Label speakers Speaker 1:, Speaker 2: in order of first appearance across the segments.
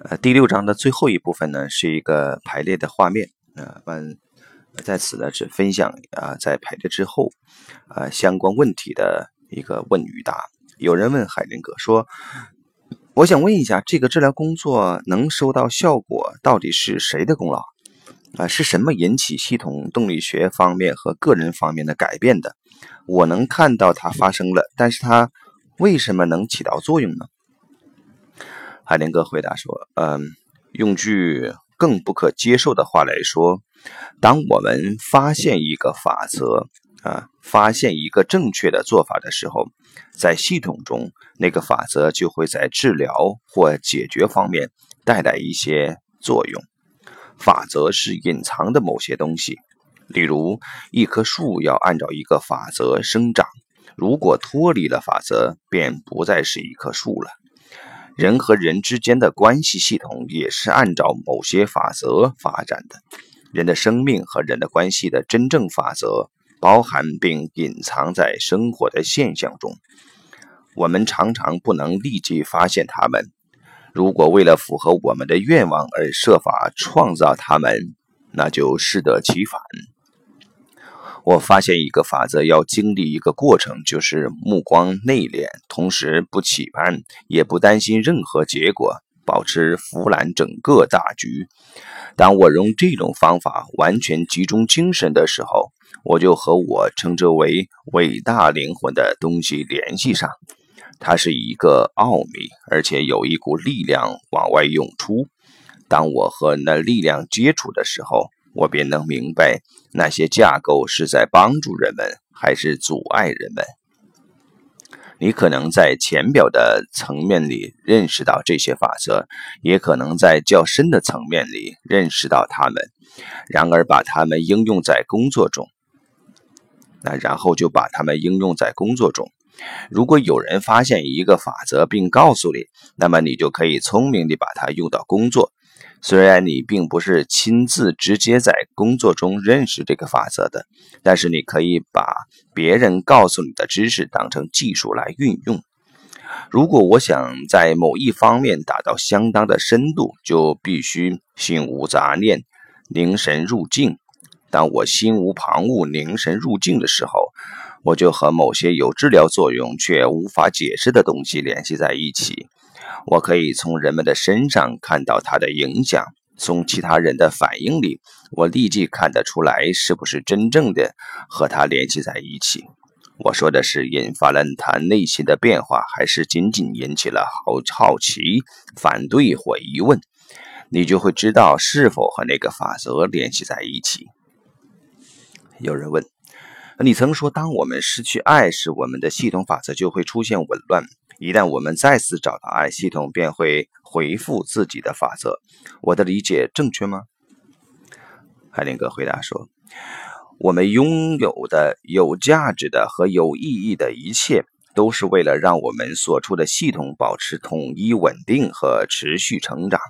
Speaker 1: 呃，第六章的最后一部分呢，是一个排列的画面。啊，们在此呢只分享啊，在排列之后啊相关问题的一个问与答。有人问海林格说：“我想问一下，这个治疗工作能收到效果，到底是谁的功劳？啊，是什么引起系统动力学方面和个人方面的改变的？我能看到它发生了，但是它为什么能起到作用呢？”海林格回答说：“嗯，用句更不可接受的话来说，当我们发现一个法则啊，发现一个正确的做法的时候，在系统中，那个法则就会在治疗或解决方面带来一些作用。法则是隐藏的某些东西，例如一棵树要按照一个法则生长，如果脱离了法则，便不再是一棵树了。”人和人之间的关系系统也是按照某些法则发展的。人的生命和人的关系的真正法则包含并隐藏在生活的现象中，我们常常不能立即发现它们。如果为了符合我们的愿望而设法创造它们，那就适得其反。我发现一个法则要经历一个过程，就是目光内敛，同时不期盼，也不担心任何结果，保持俯览整个大局。当我用这种方法完全集中精神的时候，我就和我称之为伟大灵魂的东西联系上。它是一个奥秘，而且有一股力量往外涌出。当我和那力量接触的时候，我便能明白那些架构是在帮助人们还是阻碍人们。你可能在浅表的层面里认识到这些法则，也可能在较深的层面里认识到它们。然而，把它们应用在工作中，那然后就把它们应用在工作中。如果有人发现一个法则并告诉你，那么你就可以聪明地把它用到工作。虽然你并不是亲自直接在工作中认识这个法则的，但是你可以把别人告诉你的知识当成技术来运用。如果我想在某一方面达到相当的深度，就必须心无杂念，凝神入静。当我心无旁骛、凝神入静的时候，我就和某些有治疗作用却无法解释的东西联系在一起。我可以从人们的身上看到它的影响，从其他人的反应里，我立即看得出来是不是真正的和他联系在一起。我说的是引发了他内心的变化，还是仅仅引起了好好奇、反对或疑问？你就会知道是否和那个法则联系在一起。有人问：你曾说，当我们失去爱时，我们的系统法则就会出现紊乱。一旦我们再次找到爱，系统便会回复自己的法则。我的理解正确吗？海林格回答说：“我们拥有的有价值的和有意义的一切，都是为了让我们所处的系统保持统一、稳定和持续成长。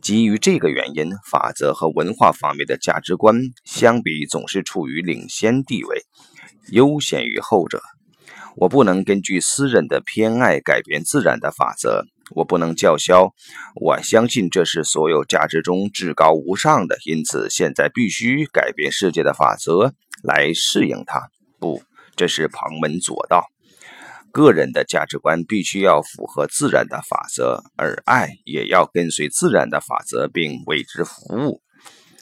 Speaker 1: 基于这个原因，法则和文化方面的价值观相比，总是处于领先地位，优先于后者。”我不能根据私人的偏爱改变自然的法则，我不能叫嚣。我相信这是所有价值中至高无上的，因此现在必须改变世界的法则来适应它。不，这是旁门左道。个人的价值观必须要符合自然的法则，而爱也要跟随自然的法则并为之服务。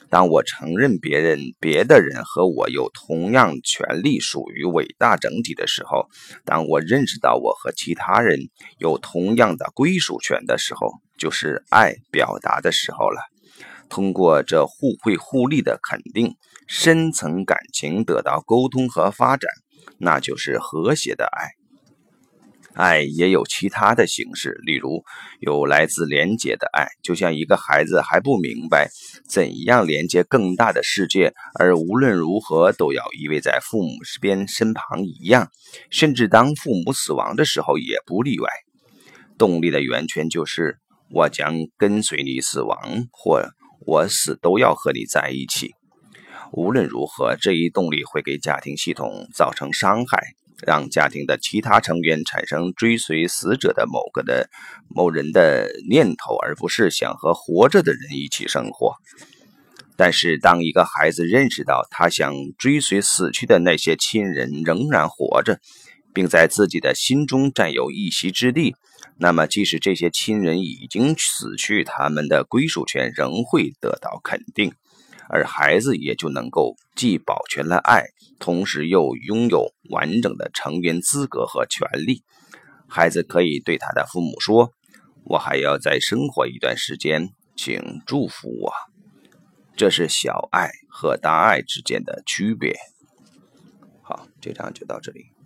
Speaker 1: 当我承认别人、别的人和我有同样权利属于伟大整体的时候，当我认识到我和其他人有同样的归属权的时候，就是爱表达的时候了。通过这互惠互利的肯定，深层感情得到沟通和发展，那就是和谐的爱。爱也有其他的形式，例如有来自连结的爱，就像一个孩子还不明白怎样连接更大的世界，而无论如何都要依偎在父母边身旁一样，甚至当父母死亡的时候也不例外。动力的源泉就是我将跟随你死亡，或我死都要和你在一起。无论如何，这一动力会给家庭系统造成伤害。让家庭的其他成员产生追随死者的某个的某人的念头，而不是想和活着的人一起生活。但是，当一个孩子认识到他想追随死去的那些亲人仍然活着，并在自己的心中占有一席之地，那么即使这些亲人已经死去，他们的归属权仍会得到肯定。而孩子也就能够既保全了爱，同时又拥有完整的成员资格和权利。孩子可以对他的父母说：“我还要再生活一段时间，请祝福我。”这是小爱和大爱之间的区别。好，这章就到这里。